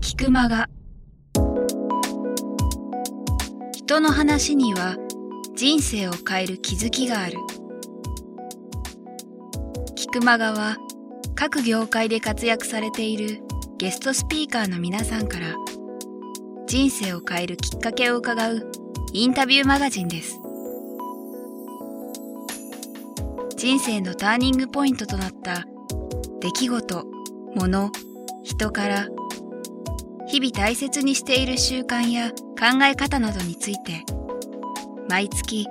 菊間が人の話には人生を変える気づきがある。菊間がは各業界で活躍されているゲストスピーカーの皆さんから人生を変えるきっかけを伺うインタビューマガジンです。人生のターニングポイントとなった出来事、物、人から日々大切にしている習慣や考え方などについて毎月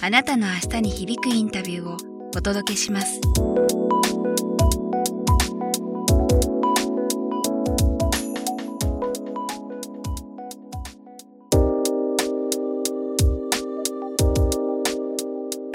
あなたの明日に響くインタビューをお届けします。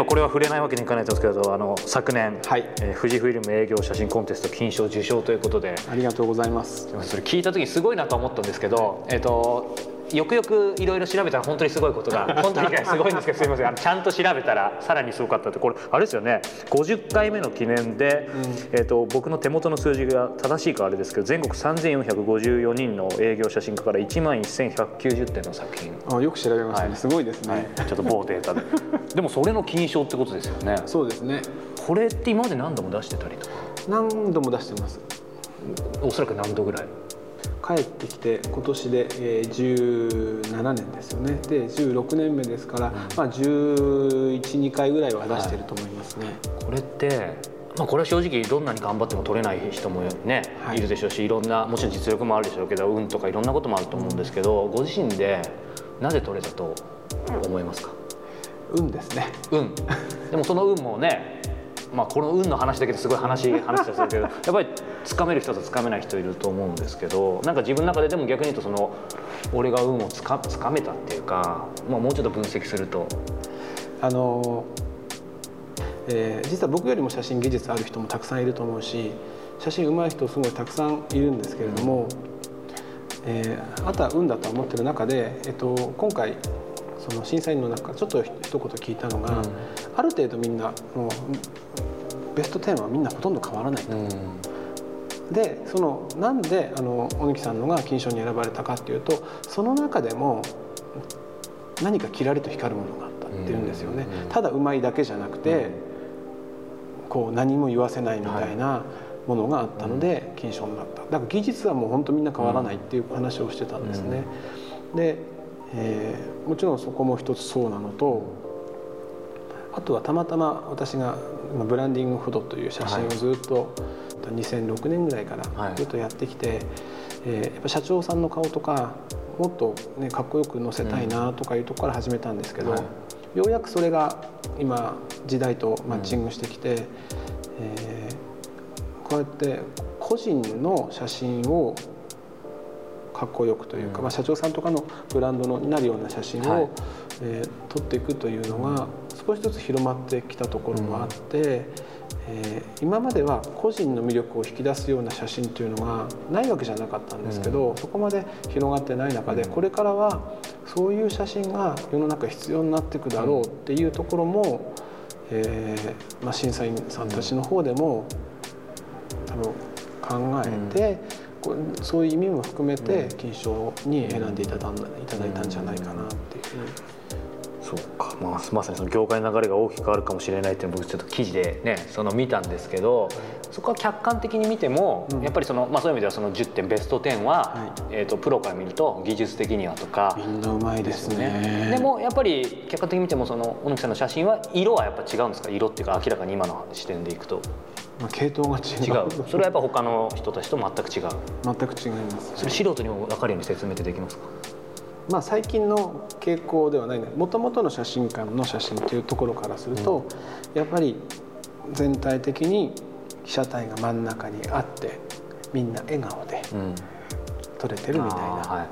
これは触れないわけにいかないですけどあの昨年、はい。えー、富士フイルム営業写真コンテスト金賞受賞ということで。ありがとうございます。それ聞いた時すごいなと思ったんですけど、えーとよくよくいろいろ調べたら本当にすごいことが 本当にすごいんですけどすみません。あのちゃんと調べたらさらにすごかったってこれあれですよね。50回目の記念で、うん、えーと、僕の手元の数字が正しいかあれですけど全国3454人の営業写真家から1万1190点の作品。あよく調べましたね、はい、すごいですね、はい、ちょっと某データで。でもそれの金賞ってことですよね。そうですね。これって今まで何度も出してたりとか？何度も出してます。おそらく何度ぐらい？帰ってきて今年で、えー、17年ですよね。で16年目ですから、うん、まあ、112回ぐらいは出してると思いますね。はい、これってまあ、これは正直どんなに頑張っても取れない人もね、はい、いるでしょうしいろんなもちろん実力もあるでしょうけど運とかいろんなこともあると思うんですけど、うん、ご自身でなぜ取れたと思いますか？運ですね。運でもその運もねまあ、この運の話だけですごい話 話でするけどやっぱりつかめる人とつかめない人いると思うんですけどなんか自分の中ででも逆に言うとその俺が運をつかつかめたっていうか、まあ、もうちょっと分析すると。あのえー、実は僕よりも写真技術ある人もたくさんいると思うし写真上手い人すごいたくさんいるんですけれども、えー、あとは運だと思ってる中で、えっと、今回その審査員の中ちょっと一言聞いたのが、うん、ある程度みんなもうベスト10はみんなほとんど変わらないと。うんでそのなんであの小貫さんのが金賞に選ばれたかっていうとその中でも何かキラリと光るものがあったっていうんですよね。ただうまいだけじゃなくて、こう何も言わせないみたいなものがあったので金賞になった。だから技術はもう本当みんな変わらないっていう話をしてたんですね。で、えー、もちろんそこも一つそうなのとあとはたまたま私がブランディングフォトという写真をずっと2006年ぐらいからずっとやってきて、はい、えー、やっぱ社長さんの顔とかもっと、ね、かっこよく載せたいなとかいうとこから始めたんですけど、ようやくそれが今時代とマッチングしてきて、うん、えー、こうやって個人の写真をかっこよくというか、うん、まあ、社長さんとかのブランドのになるような写真を、はい、えー、撮っていくというのが少しずつ広まってきたところもあって。えー、今までは個人の魅力を引き出すような写真というのがないわけじゃなかったんですけど、うん、そこまで広がってない中でこれからはそういう写真が世の中必要になっていくだろうっていうところも、えーまあ、審査員さんたちの方でも多分考えて、うん、そういう意味も含めて金賞に選んでいただいたんじゃないかなっていうそうか、まあ、まさにその業界の流れが大きく変わるかもしれないっていうのを僕ちょっと記事でねその見たんですけどそこは客観的に見ても、うん、やっぱりその、まあ、そういう意味ではその10点ベスト10は、はい、えーと、プロから見ると技術的にはとかみんなうまいですね。でもやっぱり客観的に見てもその小野木さんの写真は色はやっぱ違うんですか？色っていうか明らかに今の視点でいくと。まあ、系統が違う。それはやっぱ他の人たちと全く違う。全く違います、ね、それ素人にも分かるように説明ってできますか？まあ、最近の傾向ではないもともとの写真館の写真というところからすると、うん、やっぱり全体的に被写体が真ん中にあってみんな笑顔で撮れてるみたいな、うんはい、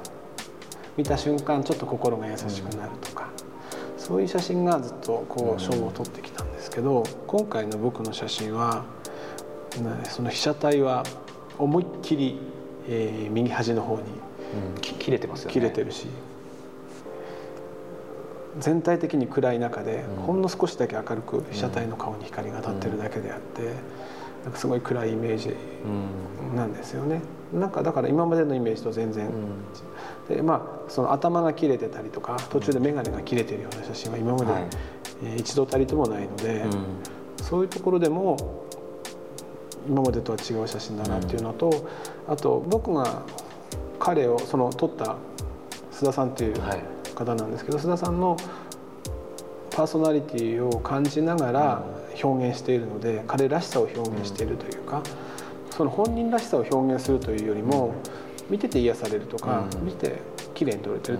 見た瞬間ちょっと心が優しくなるとか、うん、そういう写真がずっとこう賞を取ってきたんですけど今回の僕の写真はその被写体は思いっきり、えー、右端の方に切れてますよね。切れてるし。全体的に暗い中で、ほんの少しだけ明るく被写体の顔に光が当たってるだけであって、なんかすごい暗いイメージなんですよね。なんかだから今までのイメージと全然、でまあその頭が切れてたりとか途中で眼鏡が切れてるような写真は今まで、はい。えー一度たりともないので、うん。そういうところでも今までとは違う写真だなっていうのと、あと僕が彼をその撮った須田さんっていうはい。方なんですけど、須田さんのパーソナリティを感じながら表現しているので、彼らしさを表現しているというか、その本人らしさを表現するというよりも、見てて癒されるとか、うん。見て綺麗に撮れてる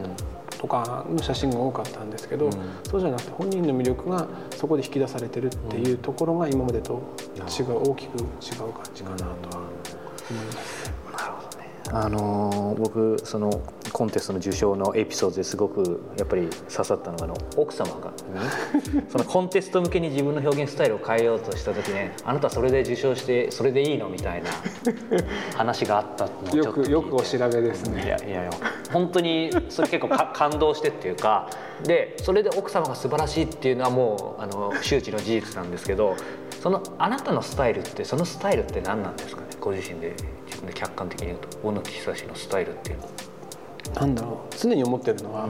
と,、かの写真が多かったんですけど、うん。そうじゃなくて本人の魅力がそこで引き出されてるっていうところが今までと違う大きく違う感じかなとは思います。ね。あのー僕そのコンテストの受賞のエピソードですごくやっぱり刺さったのがあの奥様が、そのコンテスト向けに自分の表現スタイルを変えようとした時ねあなたそれで受賞してそれでいいのみたいな話があったっよくよくお調べですいね。やいやいや本当にそれ結構か感動してっていうかでそれで奥様が素晴らしいっていうのはもうあの周知の事実なんですけどそのあなたのスタイルってそのスタイルって何なんですかね？ご自身で自分で客観的に言うと大貫久志のスタイルっていうのは。なんだろう常に思ってるのは、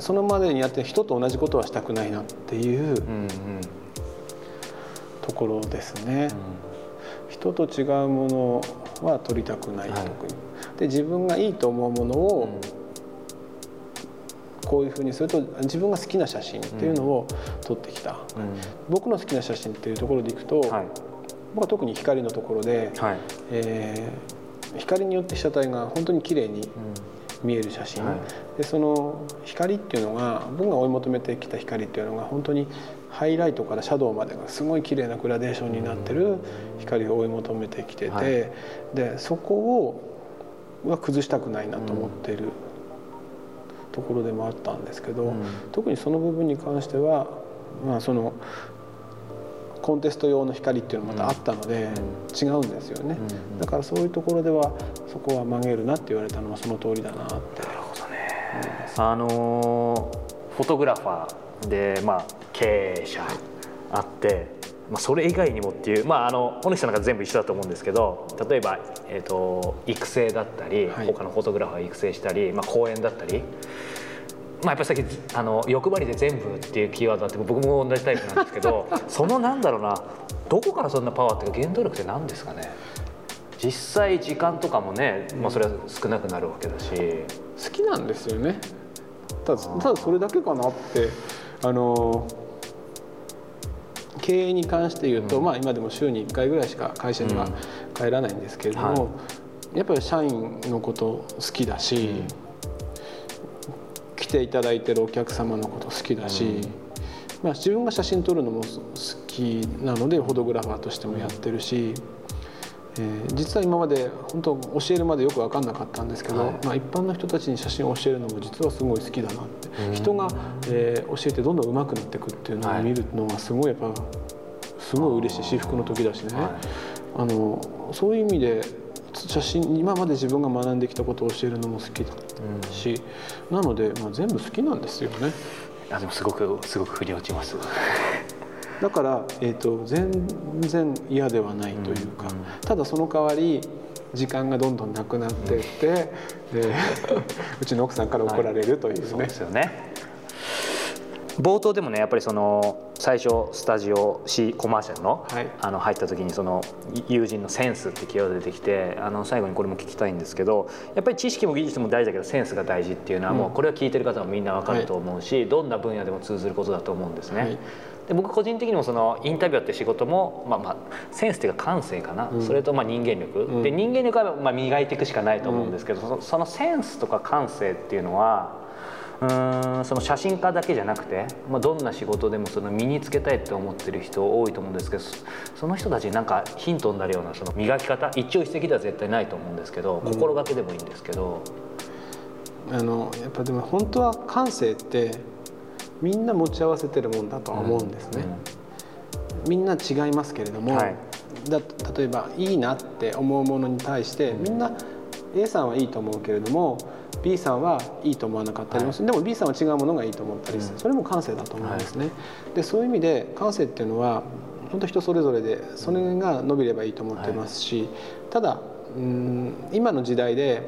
そのまでにやって人と同じことはしたくないなっていううんうんところですね。人と違うものは撮りたくない、はい特に。で自分がいいと思うものをこういうふうにすると自分が好きな写真っていうのを撮ってきた。僕の好きな写真っていうところでいくと、はい僕は特に光のところで、はい。えー光によって被写体が本当に綺麗に見える写真、はい。でその光っていうのが僕が追い求めてきた光っていうのが本当にハイライトからシャドウまでがすごい綺麗なグラデーションになってる光を追い求めてきてて、はい。でそこをは崩したくないなと思ってるところでもあったんですけど、うん。特にその部分に関しては、まあ、そのコンテスト用の光っていうのもまたあったので、違うんですよね、うん。だからそういうところではそこは曲げるなって言われたのはその通りだなって。あのーフォトグラファーで、まあ、経営者あって、まあ、それ以外にもっていう、まあ、あの小西さんなんか全部一緒だと思うんですけど例えば、えー、と育成だったり、はい。他のフォトグラファー育成したり、まあ、講演だったり。まあ、やっぱりさっきあの欲張りで全部っていうキーワードあって僕も同じタイプなんですけど そのなんだろうなどこからそんなパワーっていうか原動力って何ですかね。実際時間とかもね、まあ、それは少なくなるわけだし、好きなんですよね。ただただそれだけかなってあの経営に関して言うと、まあ今でも週に1回ぐらいしか会社には帰らないんですけれども、はやっぱり社員のこと好きだし、来ていただいてるお客様のこと好きだし、まあ、自分が写真撮るのも好きなのでフォトグラファーとしてもやってるし、えー実は今まで本当教えるまでよく分かんなかったんですけど、はい。まあ、一般の人たちに写真を教えるのも実はすごい好きだなって、人が、えー教えてどんどん上手くなっていくっていうのを見るのがすごいやっぱすごい嬉しい至福の時だしね、はい。あのそういう意味で写真今まで自分が学んできたことを教えるのも好きだし、なので、まあ、全部好きなんですよね。あでもすごくすごく腑に落ちます。だから、えー、と全然嫌ではないというか、うんうんただその代わり時間がどんどんなくなっていって、で うちの奥さんから怒られるというね、そうですよね。冒頭でもねやっぱりその最初スタジオ C コマーシャルの,、はい。あの入った時にその友人のセンスってキーワード出てきてあの最後にこれも聞きたいんですけどやっぱり知識も技術も大事だけどセンスが大事っていうのはもうこれは聞いてる方もみんなわかると思うし、どんな分野でも通ずることだと思うんですね。はい。で僕個人的にもそのインタビュアーって仕事も、まあ、まあセンスっていうか感性かな、うん。それとまあ人間力、うん。で人間力はまあ磨いていくしかないと思うんですけど、そのそのセンスとか感性っていうのはうーんその写真家だけじゃなくて、まあ、どんな仕事でもその身につけたいって思ってる人多いと思うんですけどそその人たちになんかヒントになるようなその磨き方一朝一夕では絶対ないと思うんですけど心がけでもいいんですけど、あのやっぱでも本当は感性ってみんな持ち合わせてるもんだとは思うんですね。みんな違いますけれども、はい。だ例えばいいなって思うものに対してみんな A さんはいいと思うけれども B さんはいいと思わなかったりもする、でも B さんは違うものがいいと思ったりする、それも感性だと思うんですね。でそういう意味で感性っていうのは本当人それぞれでそれが伸びればいいと思ってますし、ただうん今の時代で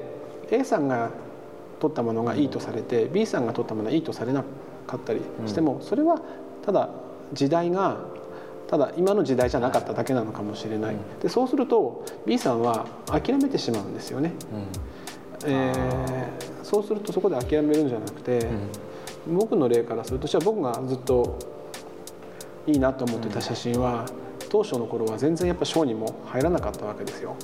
A さんが取ったものがいいとされて B さんが取ったものがいいとされなかったりしてもそれはただ時代がただ今の時代じゃなかっただけなのかもしれない、でそうすると B さんは諦めてしまうんですよね、えーそうするとそこで諦めるんじゃなくて、僕の例からするとじゃあ僕がずっといいなと思ってた写真は、当初の頃は全然やっぱ賞にも入らなかったわけですよ。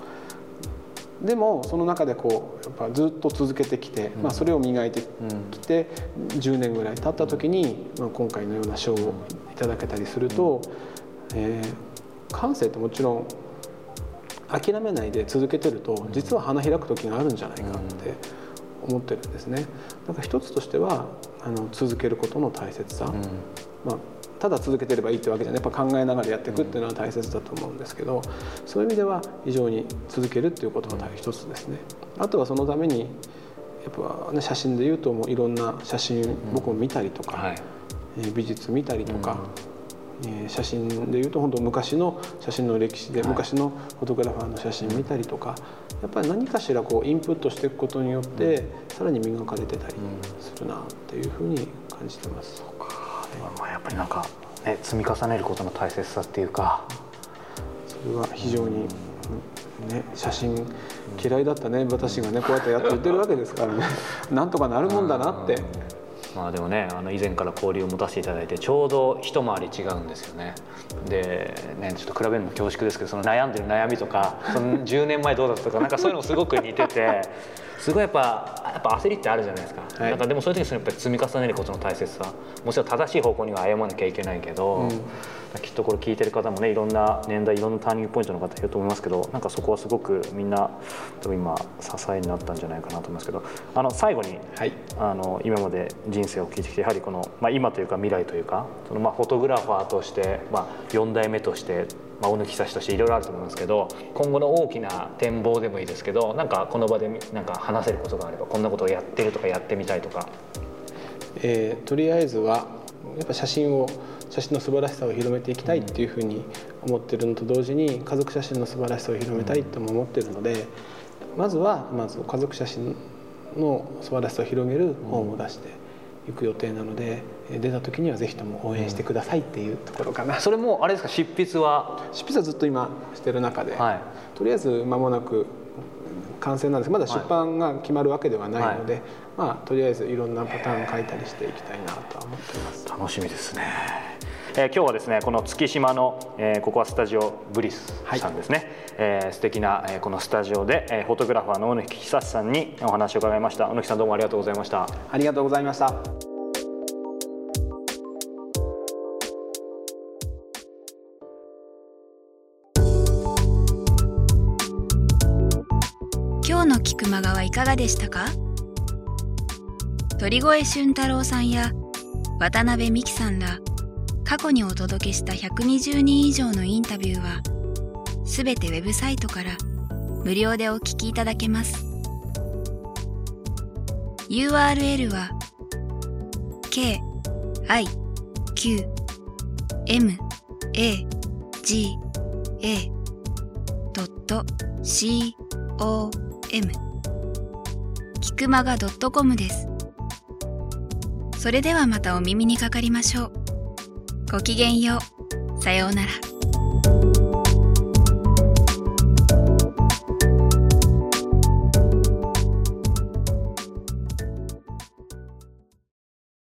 でもその中でこうやっぱずっと続けてきて、まあ、それを磨いてきて10年ぐらい経った時に、まあ、今回のような賞をいただけたりすると、えー感性ってもちろん諦めないで続けてると実は花開く時があるんじゃないかって思ってるんですね。だから一つとしてはあの続けることの大切さ、まあ、ただ続けてればいいってわけじゃない。やっぱ考えながらやっていくっていうのは大切だと思うんですけどそういう意味では非常に続けるっていうことが一つですね。あとはそのためにやっぱ、ね、写真でいうともういろんな写真僕も見たりとか、はい。えー美術見たりとか、えー写真でいうと本当昔の写真の歴史で、昔のフォトグラファーの写真見たりとかやっぱり何かしらこうインプットしていくことによって、さらに磨かれてたりするなっていうふうに感じてます。まあやっぱりなんか、ね、積み重ねることの大切さっていうか。それは非常に、ね、写真嫌いだったね私がねこうやってやって言ってるわけですからね。なんとかなるもんだなって。まあでもねあの以前から交流を持たせていただいてちょうど一回り違うんですよね。でねちょっと比べるのも恐縮ですけどその悩んでる悩みとかその10年前どうだったとかなんかそういうのもすごく似ててすごいやっぱやっぱ焦りってあるじゃないですか,、はい。なんかでもそういう時にやっぱり積み重ねることの大切さ。もちろん正しい方向には歩まなきゃいけないけど、きっとこれ聞いてる方もねいろんな年代いろんなターニングポイントの方いると思いますけどなんかそこはすごくみんな多分今支えになったんじゃないかなと思いますけどあの最後にはい。あの今まで人生を聞いてきてやはりこの、まあ、今というか未来というかそのまあフォトグラファーとして、まあ、4代目として、まあ、大貫久志としていろいろあると思いますけど今後の大きな展望でもいいですけどなんかこの場でなんか話せることがあればこんなことをやってるとかやってみたいとか。えーとりあえずはやっぱ写真を写真の素晴らしさを広めていきたいっていうふうに思ってるのと同時に家族写真の素晴らしさを広めたいとも思ってるのでまずはまず家族写真の素晴らしさを広げる本を出していく予定なのでえー出た時にはぜひとも応援してくださいっていうところかな。それもあれですか？執筆は？執筆はずっと今してる中で、はい。とりあえず間もなく完成なんです。まだ出版が決まるわけではないので、まあとりあえずいろんなパターン書いたりしていきたいなとは思っています。楽しみですね。えー今日はですねこの月島の、えーここはスタジオブリスさんですね、えー素敵な、えーこのスタジオで、えーフォトグラファーの小野木久志さんにお話を伺いました。小野木さんどうもありがとうございました。ありがとうございました。今日の菊間川はいかがでしたか？鳥越俊太郎さんや渡辺美樹さんら過去にお届けした120人以上のインタビューはすべてウェブサイトから無料でお聞きいただけます。URL は k i q m a g a c o m キクマガ .com です。それではまたお耳にかかりましょう。ごきげんよう。さようなら。